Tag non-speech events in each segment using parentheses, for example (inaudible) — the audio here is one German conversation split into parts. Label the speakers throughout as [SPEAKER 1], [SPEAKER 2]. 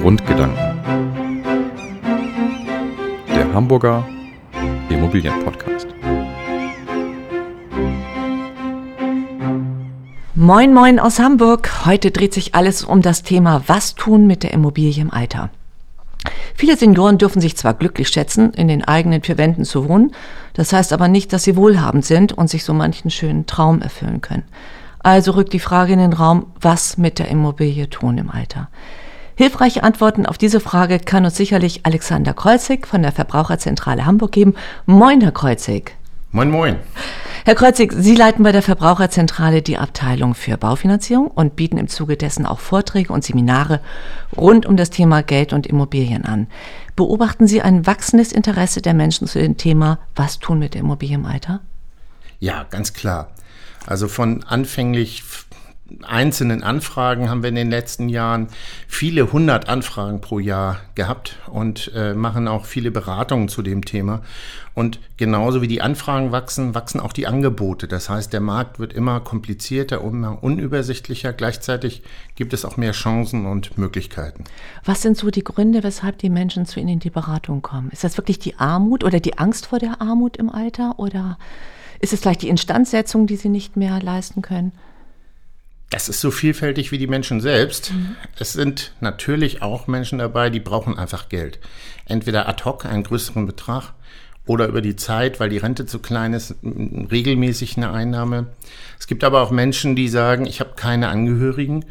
[SPEAKER 1] Grundgedanken. Der Hamburger Immobilienpodcast.
[SPEAKER 2] Moin, moin aus Hamburg. Heute dreht sich alles um das Thema Was tun mit der Immobilie im Alter. Viele Senioren dürfen sich zwar glücklich schätzen, in den eigenen vier Wänden zu wohnen, das heißt aber nicht, dass sie wohlhabend sind und sich so manchen schönen Traum erfüllen können. Also rückt die Frage in den Raum, was mit der Immobilie tun im Alter. Hilfreiche Antworten auf diese Frage kann uns sicherlich Alexander Kreuzig von der Verbraucherzentrale Hamburg geben. Moin, Herr Kreuzig.
[SPEAKER 3] Moin, moin.
[SPEAKER 2] Herr Kreuzig, Sie leiten bei der Verbraucherzentrale die Abteilung für Baufinanzierung und bieten im Zuge dessen auch Vorträge und Seminare rund um das Thema Geld und Immobilien an. Beobachten Sie ein wachsendes Interesse der Menschen zu dem Thema, was tun mit der Immobilie im Alter?
[SPEAKER 3] Ja, ganz klar. Also von anfänglich einzelnen Anfragen haben wir in den letzten Jahren viele hundert Anfragen pro Jahr gehabt und äh, machen auch viele Beratungen zu dem Thema. Und genauso wie die Anfragen wachsen, wachsen auch die Angebote. Das heißt, der Markt wird immer komplizierter, immer unübersichtlicher. Gleichzeitig gibt es auch mehr Chancen und Möglichkeiten.
[SPEAKER 2] Was sind so die Gründe, weshalb die Menschen zu Ihnen in die Beratung kommen? Ist das wirklich die Armut oder die Angst vor der Armut im Alter oder ist es vielleicht die Instandsetzung, die sie nicht mehr leisten können?
[SPEAKER 3] Das ist so vielfältig wie die Menschen selbst. Mhm. Es sind natürlich auch Menschen dabei, die brauchen einfach Geld. Entweder ad hoc einen größeren Betrag oder über die Zeit, weil die Rente zu klein ist, regelmäßig eine Einnahme. Es gibt aber auch Menschen, die sagen, ich habe keine Angehörigen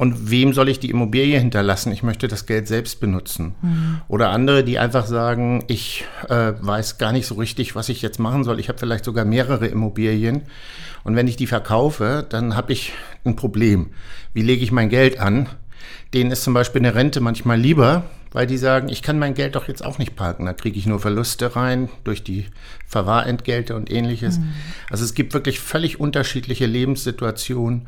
[SPEAKER 3] und wem soll ich die Immobilie hinterlassen? Ich möchte das Geld selbst benutzen. Mhm. Oder andere, die einfach sagen, ich äh, weiß gar nicht so richtig, was ich jetzt machen soll. Ich habe vielleicht sogar mehrere Immobilien. Und wenn ich die verkaufe, dann habe ich ein Problem. Wie lege ich mein Geld an? Denen ist zum Beispiel eine Rente manchmal lieber, weil die sagen, ich kann mein Geld doch jetzt auch nicht parken. Da kriege ich nur Verluste rein durch die Verwahrentgelte und ähnliches. Mhm. Also es gibt wirklich völlig unterschiedliche Lebenssituationen.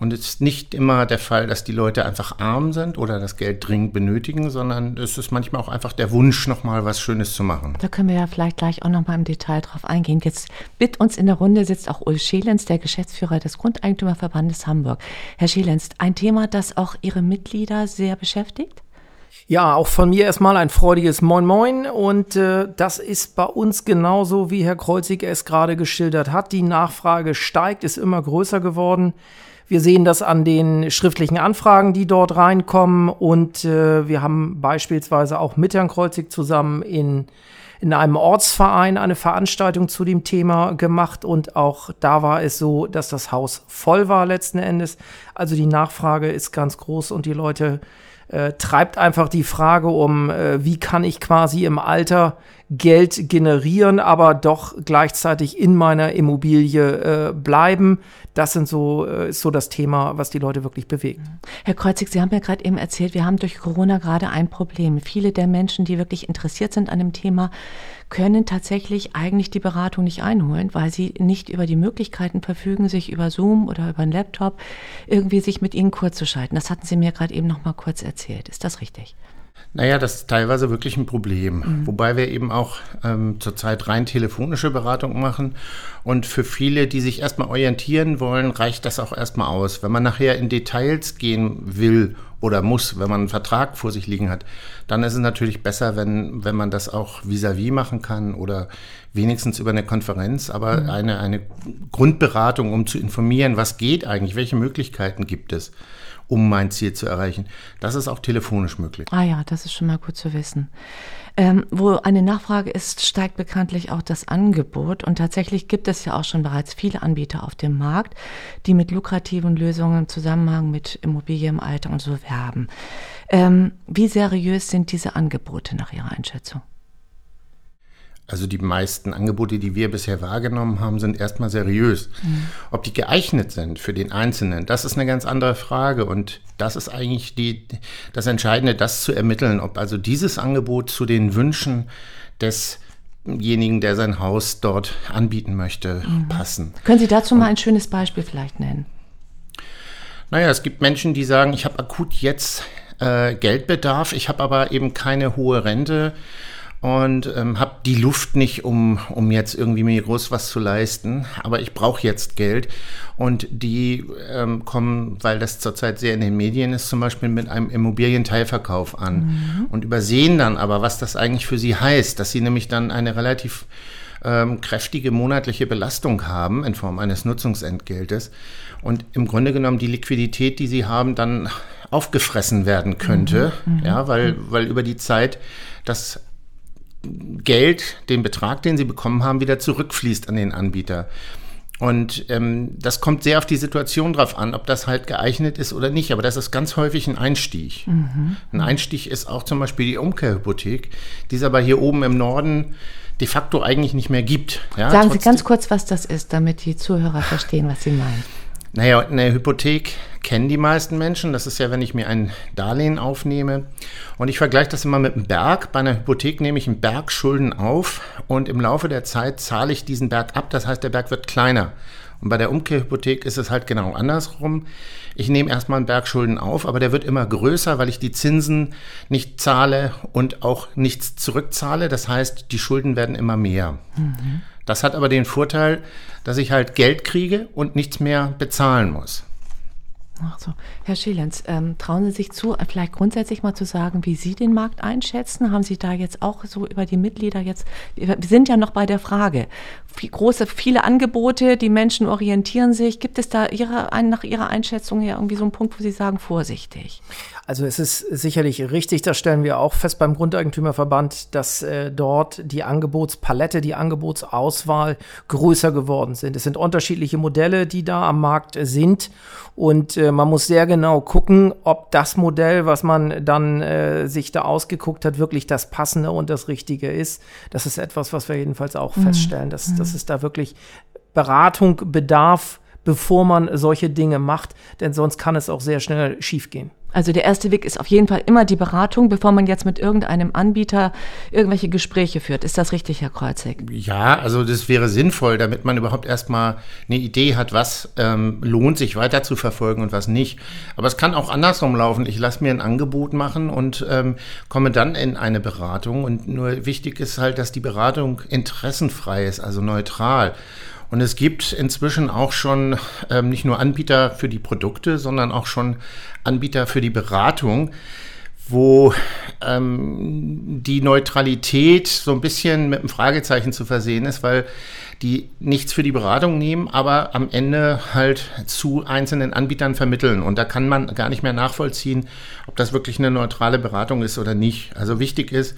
[SPEAKER 3] Und es ist nicht immer der Fall, dass die Leute einfach arm sind oder das Geld dringend benötigen, sondern es ist manchmal auch einfach der Wunsch, nochmal was Schönes zu machen.
[SPEAKER 2] Da können wir ja vielleicht gleich auch nochmal im Detail drauf eingehen. Jetzt mit uns in der Runde sitzt auch Ulf Schelenz, der Geschäftsführer des Grundeigentümerverbandes Hamburg. Herr Schelenz, ein Thema, das auch Ihre Mitglieder sehr beschäftigt?
[SPEAKER 4] Ja, auch von mir erstmal ein freudiges Moin Moin und äh, das ist bei uns genauso, wie Herr Kreuzig es gerade geschildert hat. Die Nachfrage steigt, ist immer größer geworden. Wir sehen das an den schriftlichen Anfragen, die dort reinkommen. Und äh, wir haben beispielsweise auch mit Herrn Kreuzig zusammen in, in einem Ortsverein eine Veranstaltung zu dem Thema gemacht. Und auch da war es so, dass das Haus voll war letzten Endes. Also die Nachfrage ist ganz groß und die Leute äh, treibt einfach die Frage um, äh, wie kann ich quasi im Alter Geld generieren, aber doch gleichzeitig in meiner Immobilie äh, bleiben. Das sind so, äh, ist so das Thema, was die Leute wirklich bewegt.
[SPEAKER 2] Herr Kreuzig, Sie haben ja gerade eben erzählt, wir haben durch Corona gerade ein Problem. Viele der Menschen, die wirklich interessiert sind an dem Thema, können tatsächlich eigentlich die Beratung nicht einholen, weil sie nicht über die Möglichkeiten verfügen, sich über Zoom oder über einen Laptop irgendwie sich mit ihnen kurz zu schalten. Das hatten Sie mir gerade eben noch mal kurz erzählt. Ist das richtig?
[SPEAKER 3] Naja, das ist teilweise wirklich ein Problem. Mhm. Wobei wir eben auch ähm, zurzeit rein telefonische Beratung machen. Und für viele, die sich erstmal orientieren wollen, reicht das auch erstmal aus. Wenn man nachher in Details gehen will oder muss, wenn man einen Vertrag vor sich liegen hat, dann ist es natürlich besser, wenn, wenn man das auch vis-à-vis -vis machen kann oder wenigstens über eine Konferenz, aber mhm. eine, eine Grundberatung, um zu informieren, was geht eigentlich, welche Möglichkeiten gibt es um mein Ziel zu erreichen. Das ist auch telefonisch möglich.
[SPEAKER 2] Ah ja, das ist schon mal gut zu wissen. Ähm, wo eine Nachfrage ist, steigt bekanntlich auch das Angebot. Und tatsächlich gibt es ja auch schon bereits viele Anbieter auf dem Markt, die mit lukrativen Lösungen im Zusammenhang mit Immobilie im Alter und so werben. Ähm, wie seriös sind diese Angebote nach Ihrer Einschätzung?
[SPEAKER 3] Also die meisten Angebote, die wir bisher wahrgenommen haben, sind erstmal seriös. Mhm. Ob die geeignet sind für den Einzelnen, das ist eine ganz andere Frage. Und das ist eigentlich die, das Entscheidende, das zu ermitteln, ob also dieses Angebot zu den Wünschen desjenigen, der sein Haus dort anbieten möchte, mhm. passen.
[SPEAKER 2] Können Sie dazu mal ein schönes Beispiel vielleicht nennen?
[SPEAKER 3] Naja, es gibt Menschen, die sagen, ich habe akut jetzt äh, Geldbedarf, ich habe aber eben keine hohe Rente und ähm, habe die Luft nicht, um, um jetzt irgendwie mir groß was zu leisten. Aber ich brauche jetzt Geld. Und die ähm, kommen, weil das zurzeit sehr in den Medien ist, zum Beispiel mit einem Immobilienteilverkauf an mhm. und übersehen dann aber, was das eigentlich für sie heißt, dass sie nämlich dann eine relativ ähm, kräftige monatliche Belastung haben in Form eines Nutzungsentgeltes und im Grunde genommen die Liquidität, die sie haben, dann aufgefressen werden könnte, mhm. mhm. ja, weil, weil über die Zeit das Geld, den Betrag, den sie bekommen haben, wieder zurückfließt an den Anbieter. Und ähm, das kommt sehr auf die Situation drauf an, ob das halt geeignet ist oder nicht. Aber das ist ganz häufig ein Einstieg. Mhm. Ein Einstieg ist auch zum Beispiel die Umkehrhypothek, die es aber hier oben im Norden de facto eigentlich nicht mehr gibt.
[SPEAKER 2] Ja, Sagen Sie ganz kurz, was das ist, damit die Zuhörer verstehen, was Sie meinen.
[SPEAKER 3] Naja, eine Hypothek kennen die meisten Menschen. Das ist ja, wenn ich mir ein Darlehen aufnehme. Und ich vergleiche das immer mit einem Berg. Bei einer Hypothek nehme ich einen Berg Schulden auf und im Laufe der Zeit zahle ich diesen Berg ab. Das heißt, der Berg wird kleiner. Und bei der Umkehrhypothek ist es halt genau andersrum. Ich nehme erstmal einen Berg Schulden auf, aber der wird immer größer, weil ich die Zinsen nicht zahle und auch nichts zurückzahle. Das heißt, die Schulden werden immer mehr. Mhm. Das hat aber den Vorteil, dass ich halt Geld kriege und nichts mehr bezahlen muss.
[SPEAKER 2] Ach so. Herr Schielenz, ähm, trauen Sie sich zu, vielleicht grundsätzlich mal zu sagen, wie Sie den Markt einschätzen? Haben Sie da jetzt auch so über die Mitglieder jetzt, wir sind ja noch bei der Frage, wie große, viele Angebote, die Menschen orientieren sich. Gibt es da ihre, nach Ihrer Einschätzung her irgendwie so einen Punkt, wo Sie sagen, vorsichtig?
[SPEAKER 4] Also es ist sicherlich richtig, das stellen wir auch fest beim Grundeigentümerverband, dass äh, dort die Angebotspalette, die Angebotsauswahl größer geworden sind. Es sind unterschiedliche Modelle, die da am Markt sind und äh, man muss sehr genau gucken, ob das Modell, was man dann äh, sich da ausgeguckt hat, wirklich das passende und das richtige ist. Das ist etwas, was wir jedenfalls auch mhm. feststellen, dass, mhm. dass es da wirklich Beratung bedarf, bevor man solche Dinge macht, denn sonst kann es auch sehr schnell schiefgehen.
[SPEAKER 2] Also der erste Weg ist auf jeden Fall immer die Beratung, bevor man jetzt mit irgendeinem Anbieter irgendwelche Gespräche führt. Ist das richtig, Herr Kreuzig?
[SPEAKER 3] Ja, also das wäre sinnvoll, damit man überhaupt erstmal eine Idee hat, was ähm, lohnt sich weiter zu verfolgen und was nicht. Aber es kann auch andersrum laufen. Ich lasse mir ein Angebot machen und ähm, komme dann in eine Beratung. Und nur wichtig ist halt, dass die Beratung interessenfrei ist, also neutral. Und es gibt inzwischen auch schon ähm, nicht nur Anbieter für die Produkte, sondern auch schon Anbieter für die Beratung, wo ähm, die Neutralität so ein bisschen mit einem Fragezeichen zu versehen ist, weil die nichts für die Beratung nehmen, aber am Ende halt zu einzelnen Anbietern vermitteln. Und da kann man gar nicht mehr nachvollziehen, ob das wirklich eine neutrale Beratung ist oder nicht. Also wichtig ist,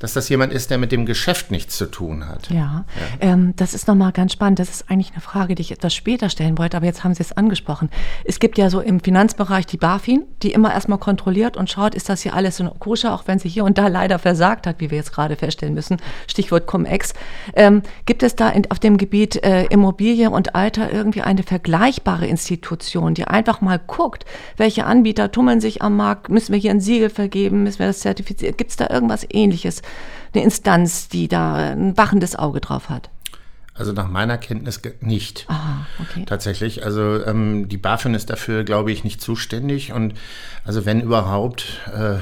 [SPEAKER 3] dass das jemand ist, der mit dem Geschäft nichts zu tun hat.
[SPEAKER 2] Ja, ja. Ähm, das ist nochmal ganz spannend. Das ist eigentlich eine Frage, die ich etwas später stellen wollte, aber jetzt haben Sie es angesprochen. Es gibt ja so im Finanzbereich die BaFin, die immer erstmal kontrolliert und schaut, ist das hier alles in koscher, auch wenn sie hier und da leider versagt hat, wie wir jetzt gerade feststellen müssen. Stichwort Cum-Ex. Ähm, gibt es da in, auf dem Gebiet äh, Immobilie und Alter irgendwie eine vergleichbare Institution, die einfach mal guckt, welche Anbieter tummeln sich am Markt, müssen wir hier ein Siegel vergeben, müssen wir das zertifizieren? Gibt es da irgendwas ähnliches? Eine Instanz, die da ein wachendes Auge drauf hat?
[SPEAKER 3] Also nach meiner Kenntnis nicht.
[SPEAKER 2] Aha, okay.
[SPEAKER 3] Tatsächlich. Also ähm, die BaFin ist dafür, glaube ich, nicht zuständig. Und also wenn überhaupt, äh,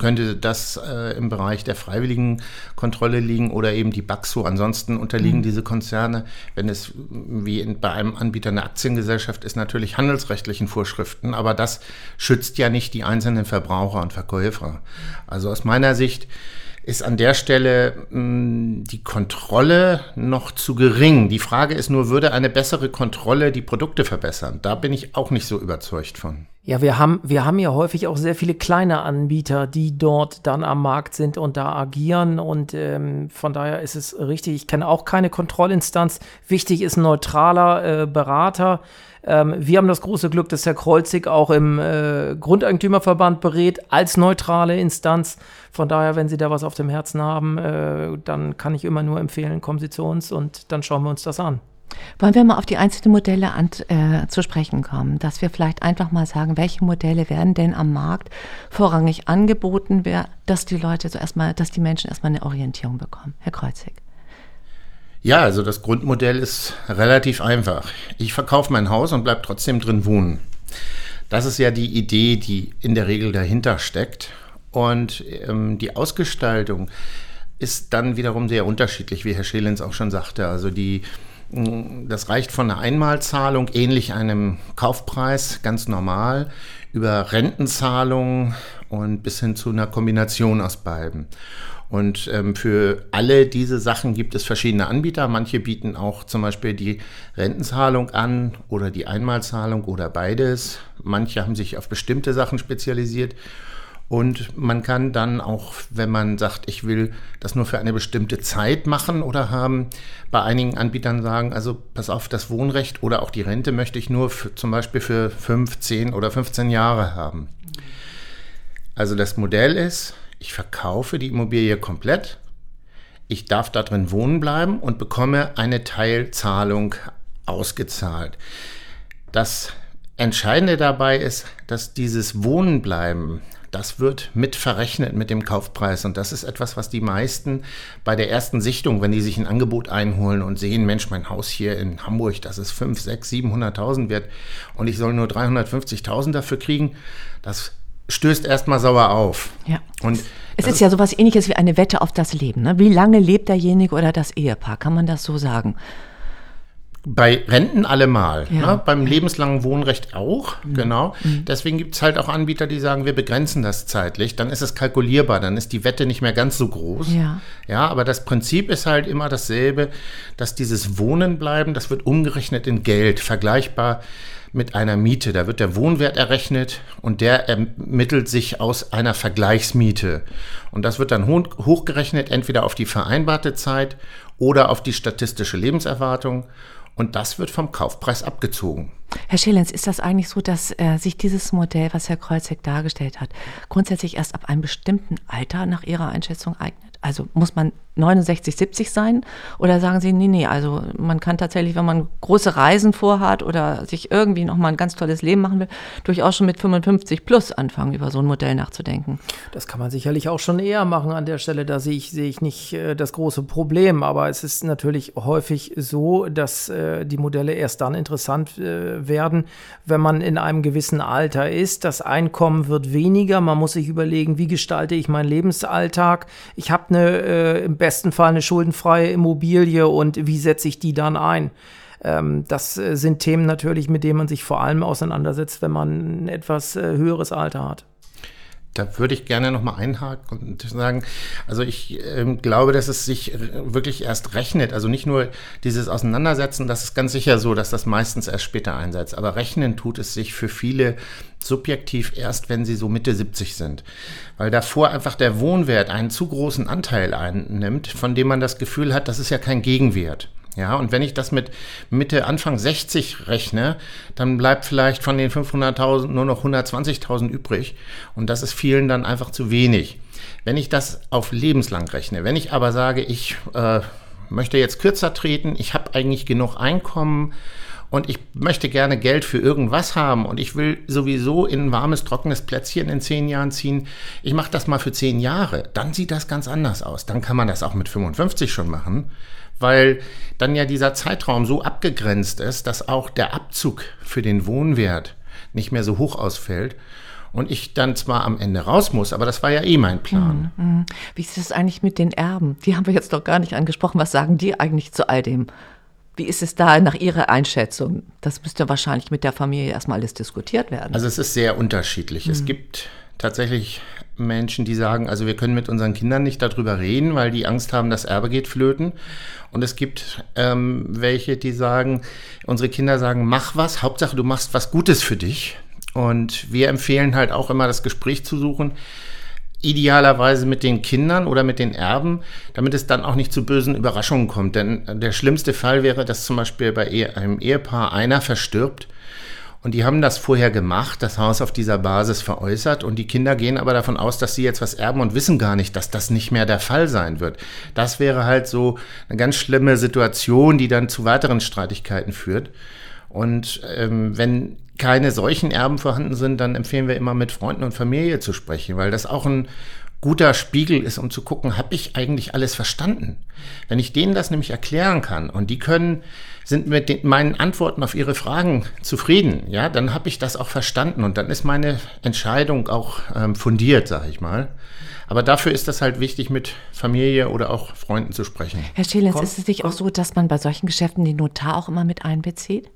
[SPEAKER 3] könnte das äh, im Bereich der freiwilligen Kontrolle liegen oder eben die BAXO. Ansonsten unterliegen mhm. diese Konzerne, wenn es wie in, bei einem Anbieter eine Aktiengesellschaft ist, natürlich handelsrechtlichen Vorschriften. Aber das schützt ja nicht die einzelnen Verbraucher und Verkäufer. Also aus meiner Sicht ist an der Stelle mh, hm, die Kontrolle noch zu gering. Die Frage ist nur, würde eine bessere Kontrolle die Produkte verbessern? Da bin ich auch nicht so überzeugt von.
[SPEAKER 4] Ja, wir haben, wir haben ja häufig auch sehr viele kleine Anbieter, die dort dann am Markt sind und da agieren. Und ähm, von daher ist es richtig. Ich kenne auch keine Kontrollinstanz. Wichtig ist ein neutraler äh, Berater. Ähm, wir haben das große Glück, dass Herr Kreuzig auch im äh, Grundeigentümerverband berät als neutrale Instanz. Von daher, wenn Sie da was auf dem Herzen haben, äh, dann kann ich immer nur empfehlen, kommen Sie zu uns und dann schauen wir uns das an.
[SPEAKER 2] Wollen wir mal auf die einzelnen Modelle an, äh, zu sprechen kommen, dass wir vielleicht einfach mal sagen, welche Modelle werden denn am Markt vorrangig angeboten, dass die Leute so erstmal, dass die Menschen erstmal eine Orientierung bekommen. Herr Kreuzig.
[SPEAKER 3] Ja, also das Grundmodell ist relativ einfach. Ich verkaufe mein Haus und bleibe trotzdem drin wohnen. Das ist ja die Idee, die in der Regel dahinter steckt. Und ähm, die Ausgestaltung ist dann wiederum sehr unterschiedlich, wie Herr Schelens auch schon sagte. Also die, das reicht von einer Einmalzahlung, ähnlich einem Kaufpreis, ganz normal, über Rentenzahlungen und bis hin zu einer Kombination aus beiden. Und ähm, für alle diese Sachen gibt es verschiedene Anbieter. Manche bieten auch zum Beispiel die Rentenzahlung an oder die Einmalzahlung oder beides. Manche haben sich auf bestimmte Sachen spezialisiert. Und man kann dann auch, wenn man sagt, ich will das nur für eine bestimmte Zeit machen oder haben, bei einigen Anbietern sagen, also pass auf, das Wohnrecht oder auch die Rente möchte ich nur für, zum Beispiel für 5, 10 oder 15 Jahre haben. Also das Modell ist, ich verkaufe die Immobilie komplett, ich darf da drin wohnen bleiben und bekomme eine Teilzahlung ausgezahlt. Das Entscheidende dabei ist, dass dieses Wohnbleiben das wird mit verrechnet mit dem Kaufpreis. Und das ist etwas, was die meisten bei der ersten Sichtung, wenn die sich ein Angebot einholen und sehen, Mensch, mein Haus hier in Hamburg, das ist 5, 6, 700.000 wert und ich soll nur 350.000 dafür kriegen, das stößt erstmal sauer auf.
[SPEAKER 2] Ja. Und es ist ja sowas ähnliches wie eine Wette auf das Leben. Ne? Wie lange lebt derjenige oder das Ehepaar? Kann man das so sagen?
[SPEAKER 3] Bei Renten allemal, ja. ne? beim lebenslangen Wohnrecht auch, mhm. genau. Mhm. Deswegen gibt es halt auch Anbieter, die sagen, wir begrenzen das zeitlich, dann ist es kalkulierbar, dann ist die Wette nicht mehr ganz so groß. Ja. ja, aber das Prinzip ist halt immer dasselbe, dass dieses Wohnen bleiben, das wird umgerechnet in Geld, vergleichbar mit einer Miete. Da wird der Wohnwert errechnet und der ermittelt sich aus einer Vergleichsmiete. Und das wird dann hochgerechnet, entweder auf die vereinbarte Zeit oder auf die statistische Lebenserwartung und das wird vom Kaufpreis abgezogen.
[SPEAKER 2] Herr Schelens, ist das eigentlich so, dass äh, sich dieses Modell, was Herr Kreuzek dargestellt hat, grundsätzlich erst ab einem bestimmten Alter nach Ihrer Einschätzung eignet? Also muss man 69, 70 sein? Oder sagen Sie, nee, nee, also man kann tatsächlich, wenn man große Reisen vorhat oder sich irgendwie nochmal ein ganz tolles Leben machen will, durchaus schon mit 55 plus anfangen, über so ein Modell nachzudenken.
[SPEAKER 4] Das kann man sicherlich auch schon eher machen an der Stelle. Da sehe ich, sehe ich nicht äh, das große Problem. Aber es ist natürlich häufig so, dass äh, die Modelle erst dann interessant äh, werden, wenn man in einem gewissen Alter ist. Das Einkommen wird weniger. Man muss sich überlegen, wie gestalte ich meinen Lebensalltag. Ich habe eine äh, im besten Fall eine schuldenfreie Immobilie und wie setze ich die dann ein? Ähm, das äh, sind Themen natürlich, mit denen man sich vor allem auseinandersetzt, wenn man ein etwas äh, höheres Alter hat.
[SPEAKER 3] Da würde ich gerne nochmal einhaken und sagen, also ich äh, glaube, dass es sich wirklich erst rechnet. Also nicht nur dieses Auseinandersetzen, das ist ganz sicher so, dass das meistens erst später einsetzt. Aber rechnen tut es sich für viele subjektiv erst, wenn sie so Mitte 70 sind. Weil davor einfach der Wohnwert einen zu großen Anteil einnimmt, von dem man das Gefühl hat, das ist ja kein Gegenwert. Ja, und wenn ich das mit Mitte, Anfang 60 rechne, dann bleibt vielleicht von den 500.000 nur noch 120.000 übrig. Und das ist vielen dann einfach zu wenig. Wenn ich das auf lebenslang rechne, wenn ich aber sage, ich äh, möchte jetzt kürzer treten, ich habe eigentlich genug Einkommen und ich möchte gerne Geld für irgendwas haben und ich will sowieso in ein warmes, trockenes Plätzchen in zehn Jahren ziehen, ich mache das mal für zehn Jahre, dann sieht das ganz anders aus. Dann kann man das auch mit 55 schon machen weil dann ja dieser Zeitraum so abgegrenzt ist, dass auch der Abzug für den Wohnwert nicht mehr so hoch ausfällt und ich dann zwar am Ende raus muss, aber das war ja eh mein Plan. Mhm,
[SPEAKER 2] mhm. Wie ist es eigentlich mit den Erben? Die haben wir jetzt doch gar nicht angesprochen. Was sagen die eigentlich zu all dem? Wie ist es da nach Ihrer Einschätzung? Das müsste wahrscheinlich mit der Familie erstmal alles diskutiert werden.
[SPEAKER 3] Also es ist sehr unterschiedlich. Mhm. Es gibt tatsächlich Menschen, die sagen, also wir können mit unseren Kindern nicht darüber reden, weil die Angst haben, das Erbe geht flöten. Und es gibt ähm, welche, die sagen, unsere Kinder sagen, mach was, Hauptsache du machst was Gutes für dich. Und wir empfehlen halt auch immer das Gespräch zu suchen, idealerweise mit den Kindern oder mit den Erben, damit es dann auch nicht zu bösen Überraschungen kommt. Denn der schlimmste Fall wäre, dass zum Beispiel bei einem Ehepaar einer verstirbt und die haben das vorher gemacht, das Haus auf dieser Basis veräußert und die Kinder gehen aber davon aus, dass sie jetzt was erben und wissen gar nicht, dass das nicht mehr der Fall sein wird. Das wäre halt so eine ganz schlimme Situation, die dann zu weiteren Streitigkeiten führt. Und ähm, wenn keine solchen Erben vorhanden sind, dann empfehlen wir immer mit Freunden und Familie zu sprechen, weil das auch ein guter Spiegel ist, um zu gucken, habe ich eigentlich alles verstanden? Wenn ich denen das nämlich erklären kann und die können sind mit den, meinen Antworten auf ihre Fragen zufrieden, ja, dann habe ich das auch verstanden und dann ist meine Entscheidung auch ähm, fundiert, sage ich mal. Aber dafür ist das halt wichtig, mit Familie oder auch Freunden zu sprechen.
[SPEAKER 2] Herr Schelens, ist es nicht auch so, dass man bei solchen Geschäften den Notar auch immer mit einbezieht?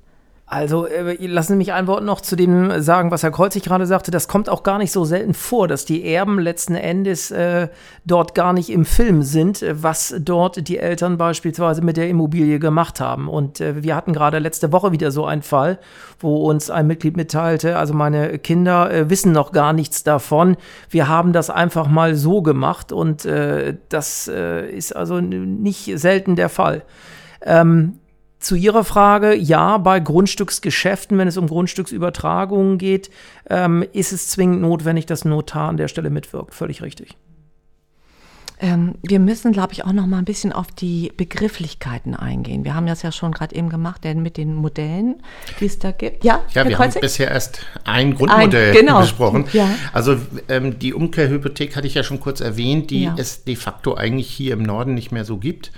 [SPEAKER 4] Also äh, lassen Sie mich ein Wort noch zu dem sagen, was Herr Kreuzig gerade sagte. Das kommt auch gar nicht so selten vor, dass die Erben letzten Endes äh, dort gar nicht im Film sind, was dort die Eltern beispielsweise mit der Immobilie gemacht haben. Und äh, wir hatten gerade letzte Woche wieder so einen Fall, wo uns ein Mitglied mitteilte, also meine Kinder äh, wissen noch gar nichts davon. Wir haben das einfach mal so gemacht und äh, das äh, ist also nicht selten der Fall. Ähm, zu Ihrer Frage, ja, bei Grundstücksgeschäften, wenn es um Grundstücksübertragungen geht, ähm, ist es zwingend notwendig, dass ein Notar an der Stelle mitwirkt. Völlig richtig.
[SPEAKER 2] Ähm, wir müssen, glaube ich, auch noch mal ein bisschen auf die Begrifflichkeiten eingehen. Wir haben das ja schon gerade eben gemacht, denn mit den Modellen, die es da gibt.
[SPEAKER 3] Ja, ja wir Kreuzig? haben bisher erst ein Grundmodell ein, genau. besprochen. Ja. Also ähm, die Umkehrhypothek hatte ich ja schon kurz erwähnt, die ja. es de facto eigentlich hier im Norden nicht mehr so gibt.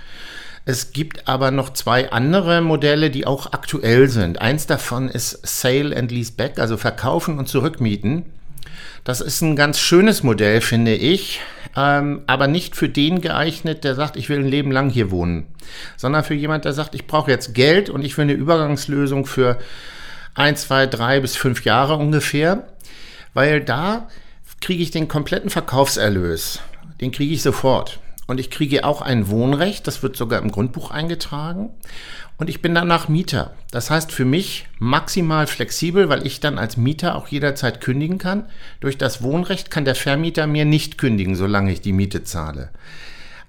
[SPEAKER 3] Es gibt aber noch zwei andere Modelle, die auch aktuell sind. Eins davon ist Sale and Lease Back, also verkaufen und zurückmieten. Das ist ein ganz schönes Modell, finde ich, ähm, aber nicht für den geeignet, der sagt, ich will ein Leben lang hier wohnen, sondern für jemand, der sagt, ich brauche jetzt Geld und ich will eine Übergangslösung für ein, zwei, drei bis fünf Jahre ungefähr, weil da kriege ich den kompletten Verkaufserlös. Den kriege ich sofort. Und ich kriege auch ein Wohnrecht, das wird sogar im Grundbuch eingetragen. Und ich bin danach Mieter. Das heißt für mich maximal flexibel, weil ich dann als Mieter auch jederzeit kündigen kann. Durch das Wohnrecht kann der Vermieter mir nicht kündigen, solange ich die Miete zahle.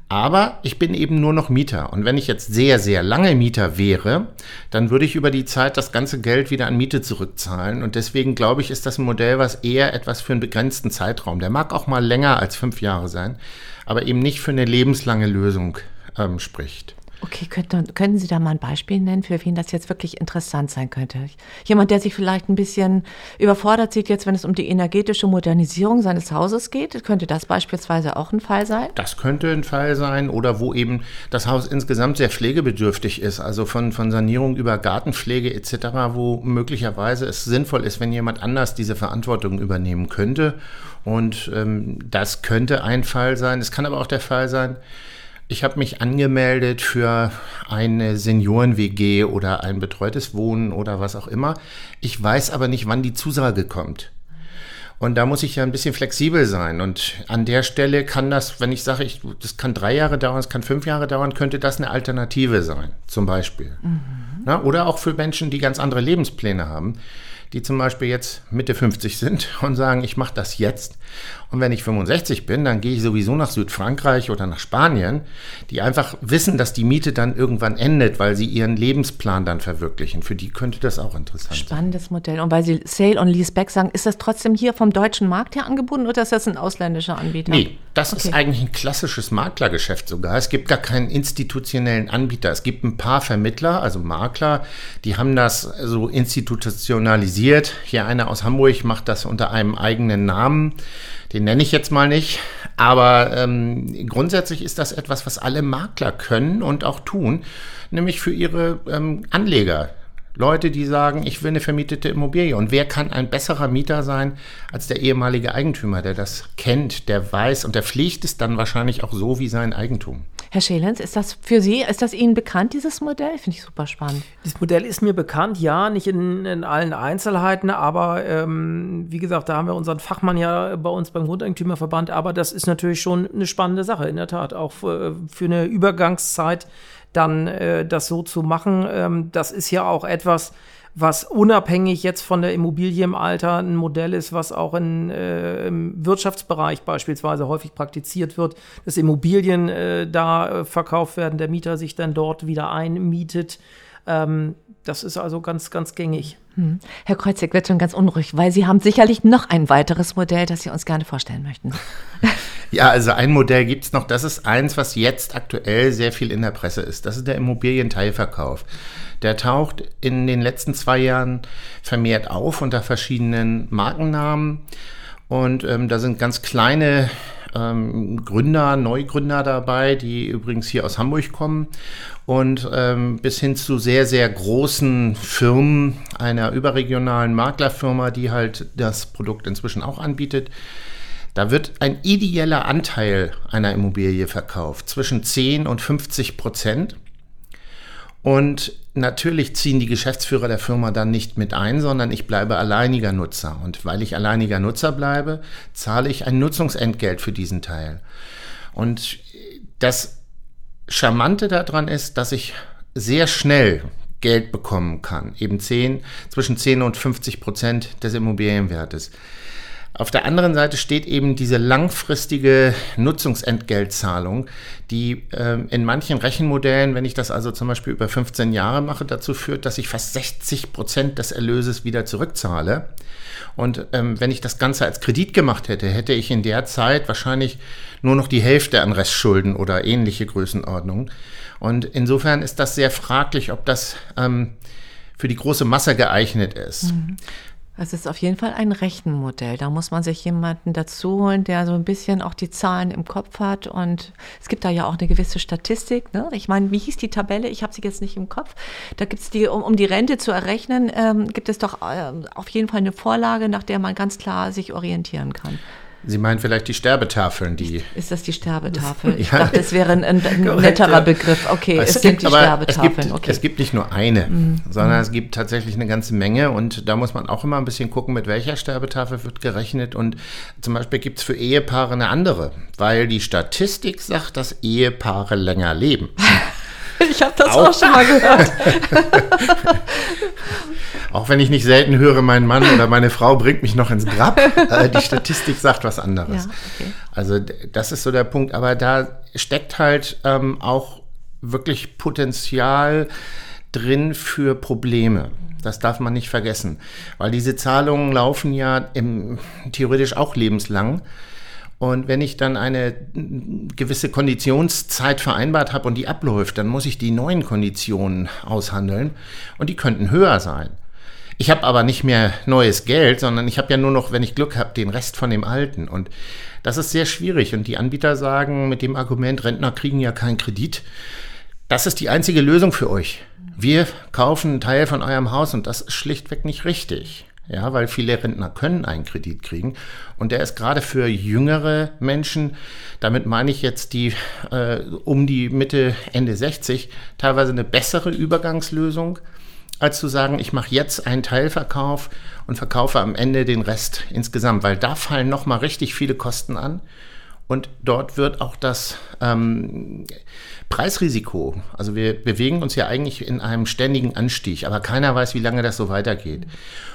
[SPEAKER 3] Aber ich bin eben nur noch Mieter. Und wenn ich jetzt sehr, sehr lange Mieter wäre, dann würde ich über die Zeit das ganze Geld wieder an Miete zurückzahlen. Und deswegen glaube ich, ist das ein Modell, was eher etwas für einen begrenzten Zeitraum, der mag auch mal länger als fünf Jahre sein, aber eben nicht für eine lebenslange Lösung ähm, spricht.
[SPEAKER 2] Okay, könnten, können Sie da mal ein Beispiel nennen, für wen das jetzt wirklich interessant sein könnte? Jemand, der sich vielleicht ein bisschen überfordert sieht, jetzt wenn es um die energetische Modernisierung seines Hauses geht, könnte das beispielsweise auch ein Fall sein?
[SPEAKER 3] Das könnte ein Fall sein oder wo eben das Haus insgesamt sehr pflegebedürftig ist, also von, von Sanierung über Gartenpflege etc., wo möglicherweise es sinnvoll ist, wenn jemand anders diese Verantwortung übernehmen könnte. Und ähm, das könnte ein Fall sein. Es kann aber auch der Fall sein, ich habe mich angemeldet für eine Senioren-WG oder ein betreutes Wohnen oder was auch immer. Ich weiß aber nicht, wann die Zusage kommt. Und da muss ich ja ein bisschen flexibel sein. Und an der Stelle kann das, wenn ich sage, ich, das kann drei Jahre dauern, es kann fünf Jahre dauern, könnte das eine Alternative sein, zum Beispiel. Mhm. Na, oder auch für Menschen, die ganz andere Lebenspläne haben die zum Beispiel jetzt Mitte 50 sind und sagen, ich mache das jetzt. Und wenn ich 65 bin, dann gehe ich sowieso nach Südfrankreich oder nach Spanien, die einfach wissen, dass die Miete dann irgendwann endet, weil sie ihren Lebensplan dann verwirklichen. Für die könnte das auch interessant
[SPEAKER 2] Spannendes sein. Spannendes Modell. Und weil Sie Sale und Lease Back sagen, ist das trotzdem hier vom deutschen Markt her angeboten oder ist das ein ausländischer Anbieter?
[SPEAKER 3] Nee, das okay. ist eigentlich ein klassisches Maklergeschäft sogar. Es gibt gar keinen institutionellen Anbieter. Es gibt ein paar Vermittler, also Makler, die haben das so institutionalisiert. Hier einer aus Hamburg macht das unter einem eigenen Namen. Den nenne ich jetzt mal nicht. Aber ähm, grundsätzlich ist das etwas, was alle Makler können und auch tun, nämlich für ihre ähm, Anleger. Leute, die sagen, ich will eine vermietete Immobilie. Und wer kann ein besserer Mieter sein als der ehemalige Eigentümer, der das kennt, der weiß und der pflegt es dann wahrscheinlich auch so wie sein Eigentum.
[SPEAKER 2] Herr Schelens, ist das für Sie, ist das Ihnen bekannt, dieses Modell? Finde ich super spannend.
[SPEAKER 4] Das Modell ist mir bekannt, ja, nicht in, in allen Einzelheiten, aber ähm, wie gesagt, da haben wir unseren Fachmann ja bei uns beim Grundeigentümerverband, aber das ist natürlich schon eine spannende Sache, in der Tat, auch für, für eine Übergangszeit dann äh, das so zu machen. Ähm, das ist ja auch etwas, was unabhängig jetzt von der Immobilie im Alter ein Modell ist, was auch in, äh, im Wirtschaftsbereich beispielsweise häufig praktiziert wird, dass Immobilien äh, da äh, verkauft werden, der Mieter sich dann dort wieder einmietet. Ähm, das ist also ganz, ganz gängig.
[SPEAKER 2] Hm. Herr Kreuzig wird schon ganz unruhig, weil Sie haben sicherlich noch ein weiteres Modell, das Sie uns gerne vorstellen möchten. (laughs)
[SPEAKER 3] Ja, also ein Modell gibt es noch. Das ist eins, was jetzt aktuell sehr viel in der Presse ist. Das ist der Immobilienteilverkauf. Der taucht in den letzten zwei Jahren vermehrt auf unter verschiedenen Markennamen. Und ähm, da sind ganz kleine ähm, Gründer, Neugründer dabei, die übrigens hier aus Hamburg kommen und ähm, bis hin zu sehr, sehr großen Firmen, einer überregionalen Maklerfirma, die halt das Produkt inzwischen auch anbietet. Da wird ein ideeller Anteil einer Immobilie verkauft, zwischen 10 und 50 Prozent. Und natürlich ziehen die Geschäftsführer der Firma dann nicht mit ein, sondern ich bleibe alleiniger Nutzer. Und weil ich alleiniger Nutzer bleibe, zahle ich ein Nutzungsentgelt für diesen Teil. Und das Charmante daran ist, dass ich sehr schnell Geld bekommen kann. Eben 10, zwischen 10 und 50 Prozent des Immobilienwertes. Auf der anderen Seite steht eben diese langfristige Nutzungsentgeltzahlung, die äh, in manchen Rechenmodellen, wenn ich das also zum Beispiel über 15 Jahre mache, dazu führt, dass ich fast 60 Prozent des Erlöses wieder zurückzahle. Und ähm, wenn ich das Ganze als Kredit gemacht hätte, hätte ich in der Zeit wahrscheinlich nur noch die Hälfte an Restschulden oder ähnliche Größenordnungen. Und insofern ist das sehr fraglich, ob das ähm, für die große Masse geeignet ist. Mhm.
[SPEAKER 2] Es ist auf jeden Fall ein Rechenmodell. Da muss man sich jemanden dazu holen, der so ein bisschen auch die Zahlen im Kopf hat. Und es gibt da ja auch eine gewisse Statistik. Ne? Ich meine, wie hieß die Tabelle? Ich habe sie jetzt nicht im Kopf. Da gibt es die, um, um, die Rente zu errechnen, ähm, gibt es doch äh, auf jeden Fall eine Vorlage, nach der man ganz klar sich orientieren kann.
[SPEAKER 3] Sie meinen vielleicht die Sterbetafeln, die.
[SPEAKER 2] Ist das die Sterbetafel? Ich ja. dachte, es wäre ein, ein, netterer Begriff. Okay, es, es sind die Sterbetafeln.
[SPEAKER 3] Es gibt,
[SPEAKER 2] okay.
[SPEAKER 3] es gibt nicht nur eine, mhm. sondern es gibt tatsächlich eine ganze Menge und da muss man auch immer ein bisschen gucken, mit welcher Sterbetafel wird gerechnet. Und zum Beispiel gibt es für Ehepaare eine andere, weil die Statistik sagt, dass Ehepaare länger leben. (laughs) (laughs)
[SPEAKER 2] Ich habe das auch, auch schon mal gehört. (laughs)
[SPEAKER 3] auch wenn ich nicht selten höre, mein Mann oder meine Frau bringt mich noch ins Grab. Äh, die Statistik sagt was anderes. Ja, okay. Also das ist so der Punkt. Aber da steckt halt ähm, auch wirklich Potenzial drin für Probleme. Das darf man nicht vergessen, weil diese Zahlungen laufen ja im, theoretisch auch lebenslang. Und wenn ich dann eine gewisse Konditionszeit vereinbart habe und die abläuft, dann muss ich die neuen Konditionen aushandeln und die könnten höher sein. Ich habe aber nicht mehr neues Geld, sondern ich habe ja nur noch, wenn ich Glück habe, den Rest von dem alten. Und das ist sehr schwierig. Und die Anbieter sagen mit dem Argument, Rentner kriegen ja keinen Kredit. Das ist die einzige Lösung für euch. Wir kaufen einen Teil von eurem Haus und das ist schlichtweg nicht richtig. Ja, weil viele Rentner können einen Kredit kriegen. Und der ist gerade für jüngere Menschen, damit meine ich jetzt die äh, um die Mitte, Ende 60, teilweise eine bessere Übergangslösung, als zu sagen, ich mache jetzt einen Teilverkauf und verkaufe am Ende den Rest insgesamt, weil da fallen nochmal richtig viele Kosten an. Und dort wird auch das ähm, Preisrisiko, also wir bewegen uns ja eigentlich in einem ständigen Anstieg, aber keiner weiß, wie lange das so weitergeht.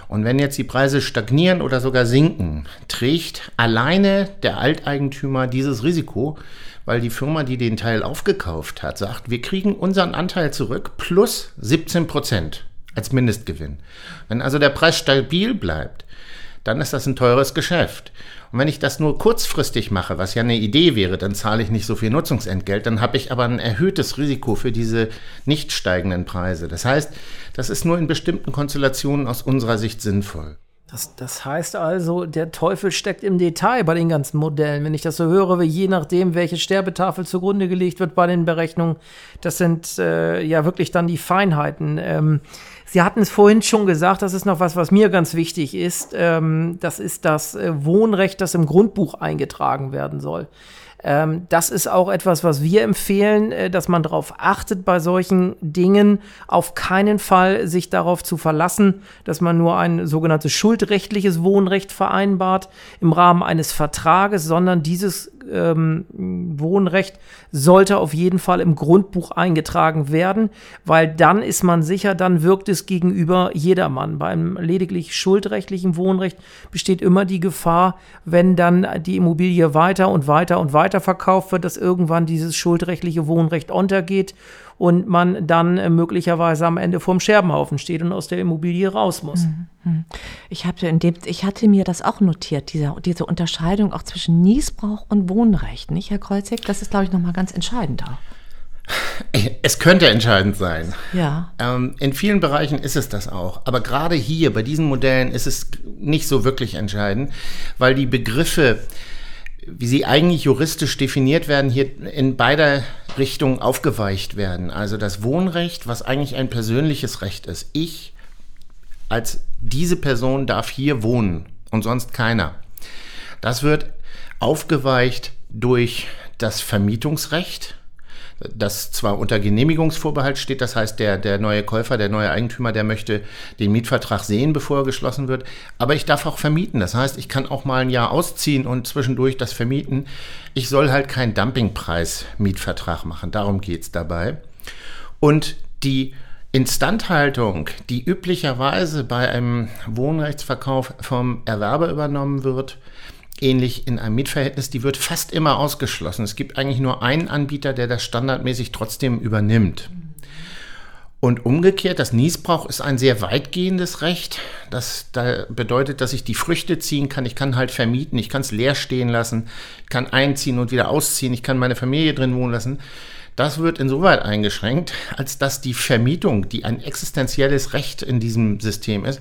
[SPEAKER 3] Und wenn jetzt die Preise stagnieren oder sogar sinken, trägt alleine der Alteigentümer dieses Risiko, weil die Firma, die den Teil aufgekauft hat, sagt, wir kriegen unseren Anteil zurück plus 17 Prozent als Mindestgewinn. Wenn also der Preis stabil bleibt, dann ist das ein teures Geschäft. Und wenn ich das nur kurzfristig mache, was ja eine Idee wäre, dann zahle ich nicht so viel Nutzungsentgelt, dann habe ich aber ein erhöhtes Risiko für diese nicht steigenden Preise. Das heißt, das ist nur in bestimmten Konstellationen aus unserer Sicht sinnvoll.
[SPEAKER 4] Das, das heißt also, der Teufel steckt im Detail bei den ganzen Modellen. Wenn ich das so höre, je nachdem, welche Sterbetafel zugrunde gelegt wird bei den Berechnungen, das sind äh, ja wirklich dann die Feinheiten. Ähm, Sie hatten es vorhin schon gesagt, das ist noch was, was mir ganz wichtig ist. Ähm, das ist das äh, Wohnrecht, das im Grundbuch eingetragen werden soll. Ähm, das ist auch etwas, was wir empfehlen, äh, dass man darauf achtet bei solchen Dingen, auf keinen Fall sich darauf zu verlassen, dass man nur ein sogenanntes schuldrechtliches Wohnrecht vereinbart im Rahmen eines Vertrages, sondern dieses ähm, Wohnrecht sollte auf jeden Fall im Grundbuch eingetragen werden, weil dann ist man sicher, dann wirkt es gegenüber jedermann. Beim lediglich schuldrechtlichen Wohnrecht besteht immer die Gefahr, wenn dann die Immobilie weiter und weiter und weiter verkauft wird, dass irgendwann dieses schuldrechtliche Wohnrecht untergeht und man dann äh, möglicherweise am Ende vorm Scherbenhaufen steht und aus der Immobilie raus muss. Mhm,
[SPEAKER 2] mhm. Ich, habe in dem, ich hatte mir das auch notiert, diese, diese Unterscheidung auch zwischen Niesbrauch und Wohnrecht, nicht, Herr Kreuzig? Das ist, glaube ich, nochmal ganz entscheidend auch. (laughs)
[SPEAKER 3] Es könnte entscheidend sein.
[SPEAKER 2] Ja.
[SPEAKER 3] Ähm, in vielen Bereichen ist es das auch. Aber gerade hier, bei diesen Modellen, ist es nicht so wirklich entscheidend, weil die Begriffe wie sie eigentlich juristisch definiert werden, hier in beider Richtungen aufgeweicht werden. Also das Wohnrecht, was eigentlich ein persönliches Recht ist. Ich als diese Person darf hier wohnen und sonst keiner. Das wird aufgeweicht durch das Vermietungsrecht das zwar unter Genehmigungsvorbehalt steht, das heißt, der, der neue Käufer, der neue Eigentümer, der möchte den Mietvertrag sehen, bevor er geschlossen wird, aber ich darf auch vermieten. Das heißt, ich kann auch mal ein Jahr ausziehen und zwischendurch das vermieten. Ich soll halt keinen Dumpingpreis-Mietvertrag machen, darum geht's dabei. Und die Instandhaltung, die üblicherweise bei einem Wohnrechtsverkauf vom Erwerber übernommen wird, ähnlich in einem Mietverhältnis, die wird fast immer ausgeschlossen. Es gibt eigentlich nur einen Anbieter, der das standardmäßig trotzdem übernimmt. Und umgekehrt, das Niesbrauch ist ein sehr weitgehendes Recht. Das da bedeutet, dass ich die Früchte ziehen kann. Ich kann halt vermieten, ich kann es leer stehen lassen, ich kann einziehen und wieder ausziehen, ich kann meine Familie drin wohnen lassen. Das wird insoweit eingeschränkt, als dass die Vermietung, die ein existenzielles Recht in diesem System ist,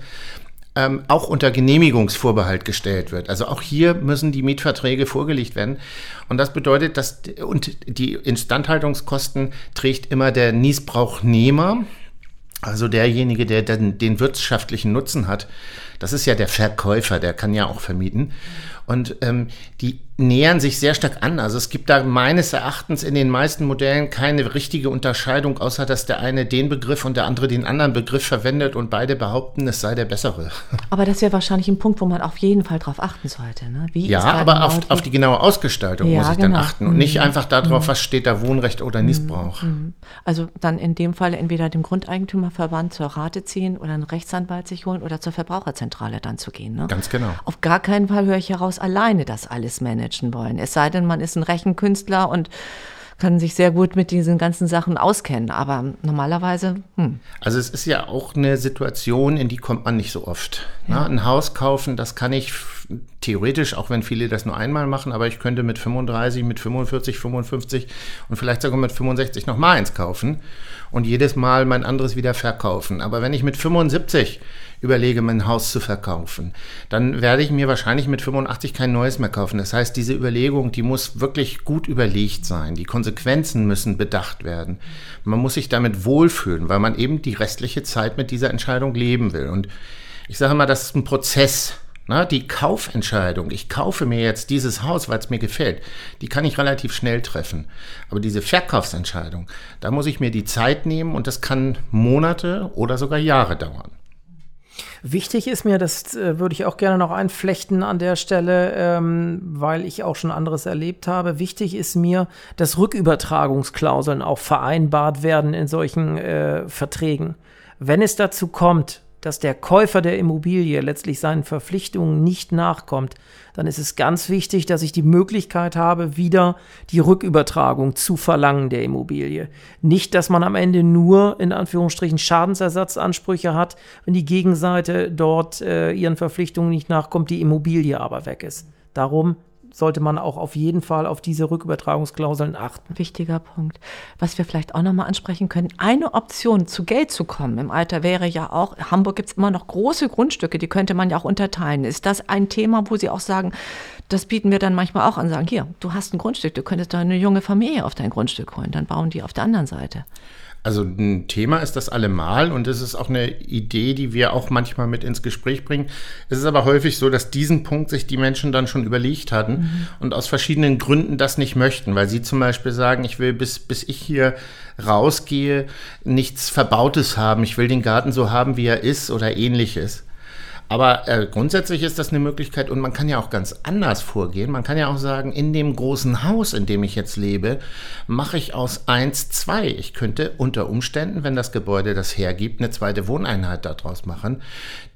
[SPEAKER 3] ähm, auch unter Genehmigungsvorbehalt gestellt wird. Also auch hier müssen die Mietverträge vorgelegt werden. Und das bedeutet, dass und die Instandhaltungskosten trägt immer der Niesbrauchnehmer, also derjenige, der den, den wirtschaftlichen Nutzen hat. Das ist ja der Verkäufer, der kann ja auch vermieten. Und ähm, die nähern sich sehr stark an. Also es gibt da meines Erachtens in den meisten Modellen keine richtige Unterscheidung, außer dass der eine den Begriff und der andere den anderen Begriff verwendet und beide behaupten, es sei der bessere. (laughs)
[SPEAKER 2] Aber das wäre wahrscheinlich ein Punkt, wo man auf jeden Fall drauf achten sollte. Ne?
[SPEAKER 3] Wie ja, aber auf, auf, die genaue Ausgestaltung ja, muss ich genau. dann achten und mhm. nicht einfach darauf, mhm. was steht da Wohnrecht oder Niesbrauch. Mhm.
[SPEAKER 2] Also dann in dem Fall entweder dem Grundeigentümerverband zur Rate ziehen oder einen Rechtsanwalt sich holen oder zur Verbraucherzentrale dann zu gehen. Ne?
[SPEAKER 3] Ganz genau.
[SPEAKER 2] Auf gar keinen Fall höre ich heraus, alleine das alles managen wollen. Es sei denn, man ist ein Rechenkünstler und kann sich sehr gut mit diesen ganzen Sachen auskennen. Aber normalerweise. Hm.
[SPEAKER 3] Also es ist ja auch eine Situation, in die kommt man nicht so oft. Ne? Ja. Ne? Ein Haus kaufen, das kann ich theoretisch, auch wenn viele das nur einmal machen, aber ich könnte mit 35, mit 45, 55 und vielleicht sogar mit 65 noch mal eins kaufen und jedes Mal mein anderes wieder verkaufen. Aber wenn ich mit 75 überlege, mein Haus zu verkaufen, dann werde ich mir wahrscheinlich mit 85 kein neues mehr kaufen. Das heißt, diese Überlegung, die muss wirklich gut überlegt sein. Die Konsequenzen müssen bedacht werden. Man muss sich damit wohlfühlen, weil man eben die restliche Zeit mit dieser Entscheidung leben will. Und ich sage mal, das ist ein Prozess. Na, die Kaufentscheidung, ich kaufe mir jetzt dieses Haus, weil es mir gefällt, die kann ich relativ schnell treffen. Aber diese Verkaufsentscheidung, da muss ich mir die Zeit nehmen und das kann Monate oder sogar Jahre dauern.
[SPEAKER 4] Wichtig ist mir, das äh, würde ich auch gerne noch einflechten an der Stelle, ähm, weil ich auch schon anderes erlebt habe. Wichtig ist mir, dass Rückübertragungsklauseln auch vereinbart werden in solchen äh, Verträgen. Wenn es dazu kommt, dass der Käufer der Immobilie letztlich seinen Verpflichtungen nicht nachkommt, dann ist es ganz wichtig, dass ich die Möglichkeit habe, wieder die Rückübertragung zu verlangen der Immobilie. Nicht, dass man am Ende nur in Anführungsstrichen Schadensersatzansprüche hat, wenn die Gegenseite dort äh, ihren Verpflichtungen nicht nachkommt, die Immobilie aber weg ist. Darum sollte man auch auf jeden Fall auf diese Rückübertragungsklauseln achten.
[SPEAKER 2] Wichtiger Punkt. Was wir vielleicht auch nochmal ansprechen können, eine Option zu Geld zu kommen im Alter wäre ja auch, in Hamburg gibt es immer noch große Grundstücke, die könnte man ja auch unterteilen. Ist das ein Thema, wo Sie auch sagen, das bieten wir dann manchmal auch an, sagen, hier, du hast ein Grundstück, du könntest da eine junge Familie auf dein Grundstück holen, dann bauen die auf der anderen Seite.
[SPEAKER 3] Also ein Thema ist das allemal und es ist auch eine Idee, die wir auch manchmal mit ins Gespräch bringen. Es ist aber häufig so, dass diesen Punkt sich die Menschen dann schon überlegt hatten mhm. und aus verschiedenen Gründen das nicht möchten, weil sie zum Beispiel sagen, ich will bis, bis ich hier rausgehe nichts Verbautes haben, ich will den Garten so haben, wie er ist oder ähnliches. Aber äh, grundsätzlich ist das eine Möglichkeit und man kann ja auch ganz anders vorgehen. Man kann ja auch sagen, in dem großen Haus, in dem ich jetzt lebe, mache ich aus eins zwei. Ich könnte unter Umständen, wenn das Gebäude das hergibt, eine zweite Wohneinheit daraus machen,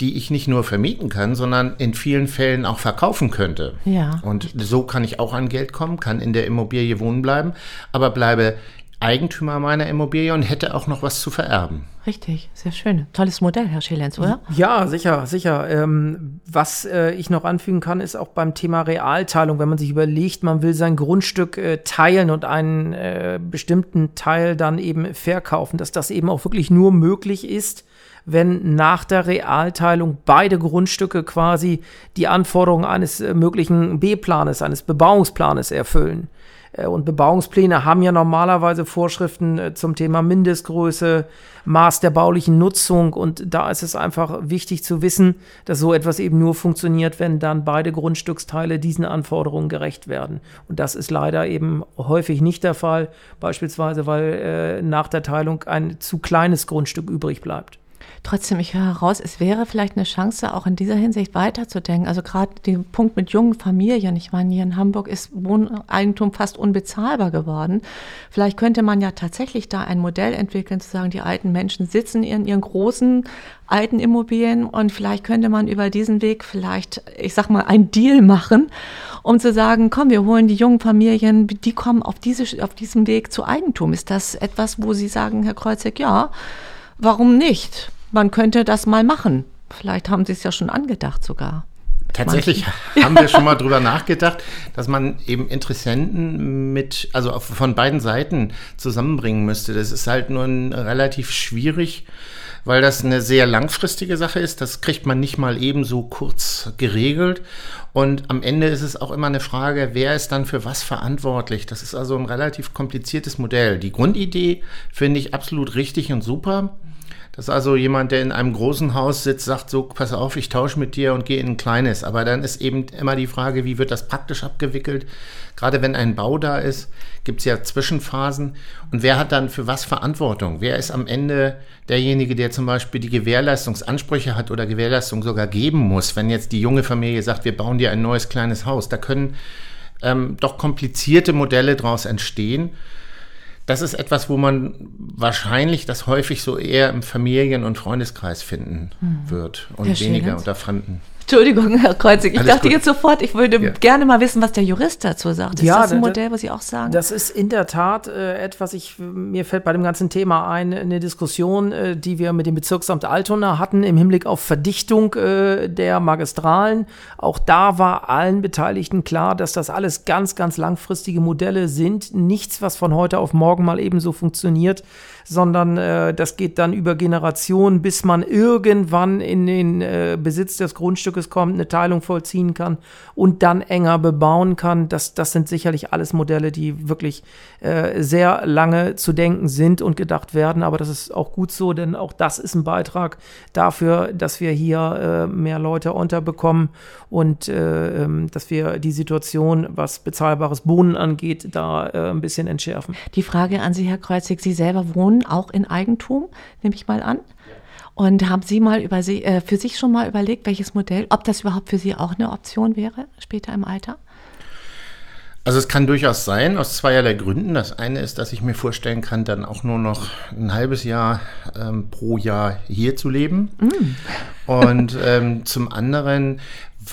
[SPEAKER 3] die ich nicht nur vermieten kann, sondern in vielen Fällen auch verkaufen könnte. Ja. Und so kann ich auch an Geld kommen, kann in der Immobilie wohnen bleiben, aber bleibe Eigentümer meiner Immobilie und hätte auch noch was zu vererben.
[SPEAKER 2] Richtig, sehr schön. Tolles Modell, Herr Schelenz, oder?
[SPEAKER 4] Ja, sicher, sicher. Ähm, was äh, ich noch anfügen kann, ist auch beim Thema Realteilung, wenn man sich überlegt, man will sein Grundstück äh, teilen und einen äh, bestimmten Teil dann eben verkaufen, dass das eben auch wirklich nur möglich ist, wenn nach der Realteilung beide Grundstücke quasi die Anforderungen eines äh, möglichen B-Planes, eines Bebauungsplanes erfüllen. Äh, und Bebauungspläne haben ja normalerweise Vorschriften äh, zum Thema Mindestgröße, Maß der baulichen Nutzung. Und da ist es einfach wichtig zu wissen, dass so etwas eben nur funktioniert, wenn dann beide Grundstücksteile diesen Anforderungen gerecht werden. Und das ist leider eben häufig nicht der Fall, beispielsweise weil äh, nach der Teilung ein zu kleines Grundstück übrig bleibt.
[SPEAKER 2] Trotzdem, ich höre heraus, es wäre vielleicht eine Chance, auch in dieser Hinsicht weiterzudenken. Also gerade den Punkt mit jungen Familien. Ich meine, hier in Hamburg ist Wohneigentum fast unbezahlbar geworden. Vielleicht könnte man ja tatsächlich da ein Modell entwickeln, zu sagen, die alten Menschen sitzen in ihren großen alten Immobilien und vielleicht könnte man über diesen Weg vielleicht, ich sag mal, ein Deal machen, um zu sagen, komm, wir holen die jungen Familien, die kommen auf, diese, auf diesem Weg zu Eigentum. Ist das etwas, wo Sie sagen, Herr Kreuzig, ja, warum nicht? man könnte das mal machen. Vielleicht haben Sie es ja schon angedacht sogar.
[SPEAKER 3] Tatsächlich (laughs) haben wir schon mal drüber nachgedacht, dass man eben Interessenten mit, also von beiden Seiten zusammenbringen müsste. Das ist halt nur ein relativ schwierig, weil das eine sehr langfristige Sache ist. Das kriegt man nicht mal eben so kurz geregelt. Und am Ende ist es auch immer eine Frage, wer ist dann für was verantwortlich? Das ist also ein relativ kompliziertes Modell. Die Grundidee finde ich absolut richtig und super. Dass also jemand, der in einem großen Haus sitzt, sagt, so, pass auf, ich tausche mit dir und gehe in ein kleines. Aber dann ist eben immer die Frage, wie wird das praktisch abgewickelt? Gerade wenn ein Bau da ist, gibt es ja Zwischenphasen. Und wer hat dann für was Verantwortung? Wer ist am Ende derjenige, der zum Beispiel die Gewährleistungsansprüche hat oder Gewährleistung sogar geben muss, wenn jetzt die junge Familie sagt, wir bauen dir ein neues kleines Haus? Da können ähm, doch komplizierte Modelle daraus entstehen das ist etwas, wo man wahrscheinlich das häufig so eher im Familien- und Freundeskreis finden hm. wird und Herr weniger unter Fremden.
[SPEAKER 2] Entschuldigung, Herr Kreuzig. Ich Alles dachte gut. jetzt sofort, ich würde ja. gerne mal wissen, was der Jurist dazu sagt. Ist ja, das ein Modell, was Sie auch sagen?
[SPEAKER 4] Das ist in der Tat äh, etwas, ich, mir fällt bei dem ganzen Thema ein, eine Diskussion, äh, die wir mit dem Bezirksamt Altona hatten im Hinblick auf Verdichtung äh, der Magistralen. Auch da war allen Beteiligten klar, dass das alles ganz, ganz langfristige Modelle sind. Nichts, was von heute auf morgen mal ebenso funktioniert sondern äh, das geht dann über Generationen, bis man irgendwann in den äh, Besitz des Grundstückes kommt, eine Teilung vollziehen kann und dann enger bebauen kann. Das, das sind sicherlich alles Modelle, die wirklich äh, sehr lange zu denken sind und gedacht werden. Aber das ist auch gut so, denn auch das ist ein Beitrag dafür, dass wir hier äh, mehr Leute unterbekommen und äh, ähm, dass wir die Situation, was bezahlbares Wohnen angeht, da äh, ein bisschen entschärfen.
[SPEAKER 2] Die Frage an Sie, Herr Kreuzig, Sie selber wohnen Wohnen auch in Eigentum, nehme ich mal an. Und haben Sie mal über Sie, äh, für sich schon mal überlegt, welches Modell, ob das überhaupt für Sie auch eine Option wäre, später im Alter?
[SPEAKER 3] Also es kann durchaus sein, aus zweierlei Gründen. Das eine ist, dass ich mir vorstellen kann, dann auch nur noch ein halbes Jahr ähm, pro Jahr hier zu leben. Mm. Und ähm, zum anderen,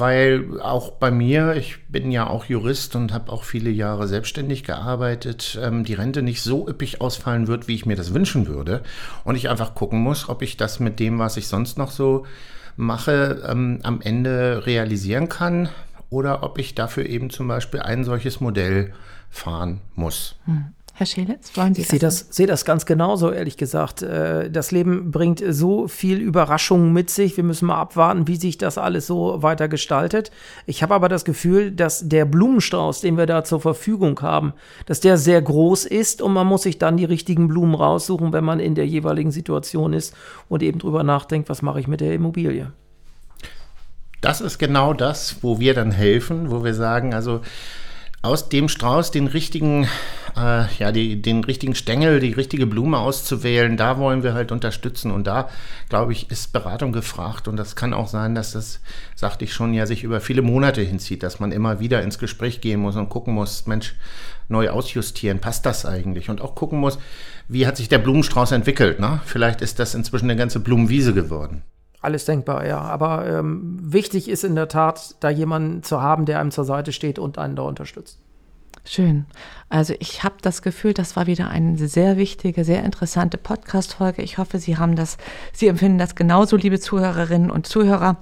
[SPEAKER 3] weil auch bei mir, ich bin ja auch Jurist und habe auch viele Jahre selbstständig gearbeitet, ähm, die Rente nicht so üppig ausfallen wird, wie ich mir das wünschen würde. Und ich einfach gucken muss, ob ich das mit dem, was ich sonst noch so mache, ähm, am Ende realisieren kann oder ob ich dafür eben zum Beispiel ein solches Modell fahren muss.
[SPEAKER 2] Hm. Herr Schelitz, wollen Sie
[SPEAKER 4] ich sehe das, sehe das ganz genauso, ehrlich gesagt. Äh, das Leben bringt so viel Überraschungen mit sich. Wir müssen mal abwarten, wie sich das alles so weiter gestaltet. Ich habe aber das Gefühl, dass der Blumenstrauß, den wir da zur Verfügung haben, dass der sehr groß ist und man muss sich dann die richtigen Blumen raussuchen, wenn man in der jeweiligen Situation ist und eben drüber nachdenkt, was mache ich mit der Immobilie.
[SPEAKER 3] Das ist genau das, wo wir dann helfen, wo wir sagen, also aus dem Strauß den richtigen, äh, ja, die, den richtigen Stängel, die richtige Blume auszuwählen, da wollen wir halt unterstützen. Und da, glaube ich, ist Beratung gefragt. Und das kann auch sein, dass das, sagte ich schon, ja, sich über viele Monate hinzieht, dass man immer wieder ins Gespräch gehen muss und gucken muss, Mensch, neu ausjustieren, passt das eigentlich? Und auch gucken muss, wie hat sich der Blumenstrauß entwickelt? Ne? Vielleicht ist das inzwischen eine ganze Blumenwiese geworden.
[SPEAKER 4] Alles denkbar, ja. Aber ähm, wichtig ist in der Tat, da jemanden zu haben, der einem zur Seite steht und einen da unterstützt.
[SPEAKER 2] Schön. Also ich habe das Gefühl, das war wieder eine sehr wichtige, sehr interessante Podcast-Folge. Ich hoffe, Sie haben das, Sie empfinden das genauso, liebe Zuhörerinnen und Zuhörer.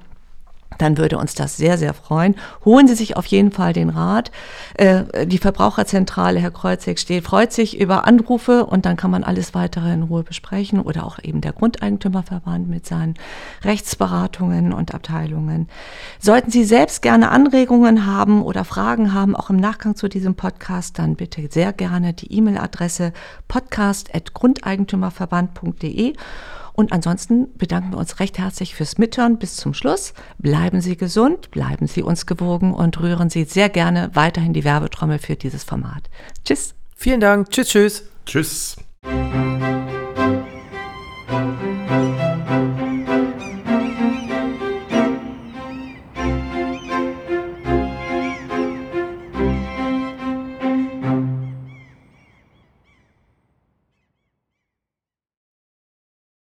[SPEAKER 2] Dann würde uns das sehr, sehr freuen. Holen Sie sich auf jeden Fall den Rat. Äh, die Verbraucherzentrale, Herr Kreuzig, steht, freut sich über Anrufe und dann kann man alles weitere in Ruhe besprechen oder auch eben der Grundeigentümerverband mit seinen Rechtsberatungen und Abteilungen. Sollten Sie selbst gerne Anregungen haben oder Fragen haben, auch im Nachgang zu diesem Podcast, dann bitte sehr gerne die E-Mail-Adresse podcast.grundeigentümerverband.de und ansonsten bedanken wir uns recht herzlich fürs Mithören bis zum Schluss. Bleiben Sie gesund, bleiben Sie uns gewogen und rühren Sie sehr gerne weiterhin die Werbetrommel für dieses Format. Tschüss.
[SPEAKER 4] Vielen Dank. Tschüss, tschüss.
[SPEAKER 3] Tschüss.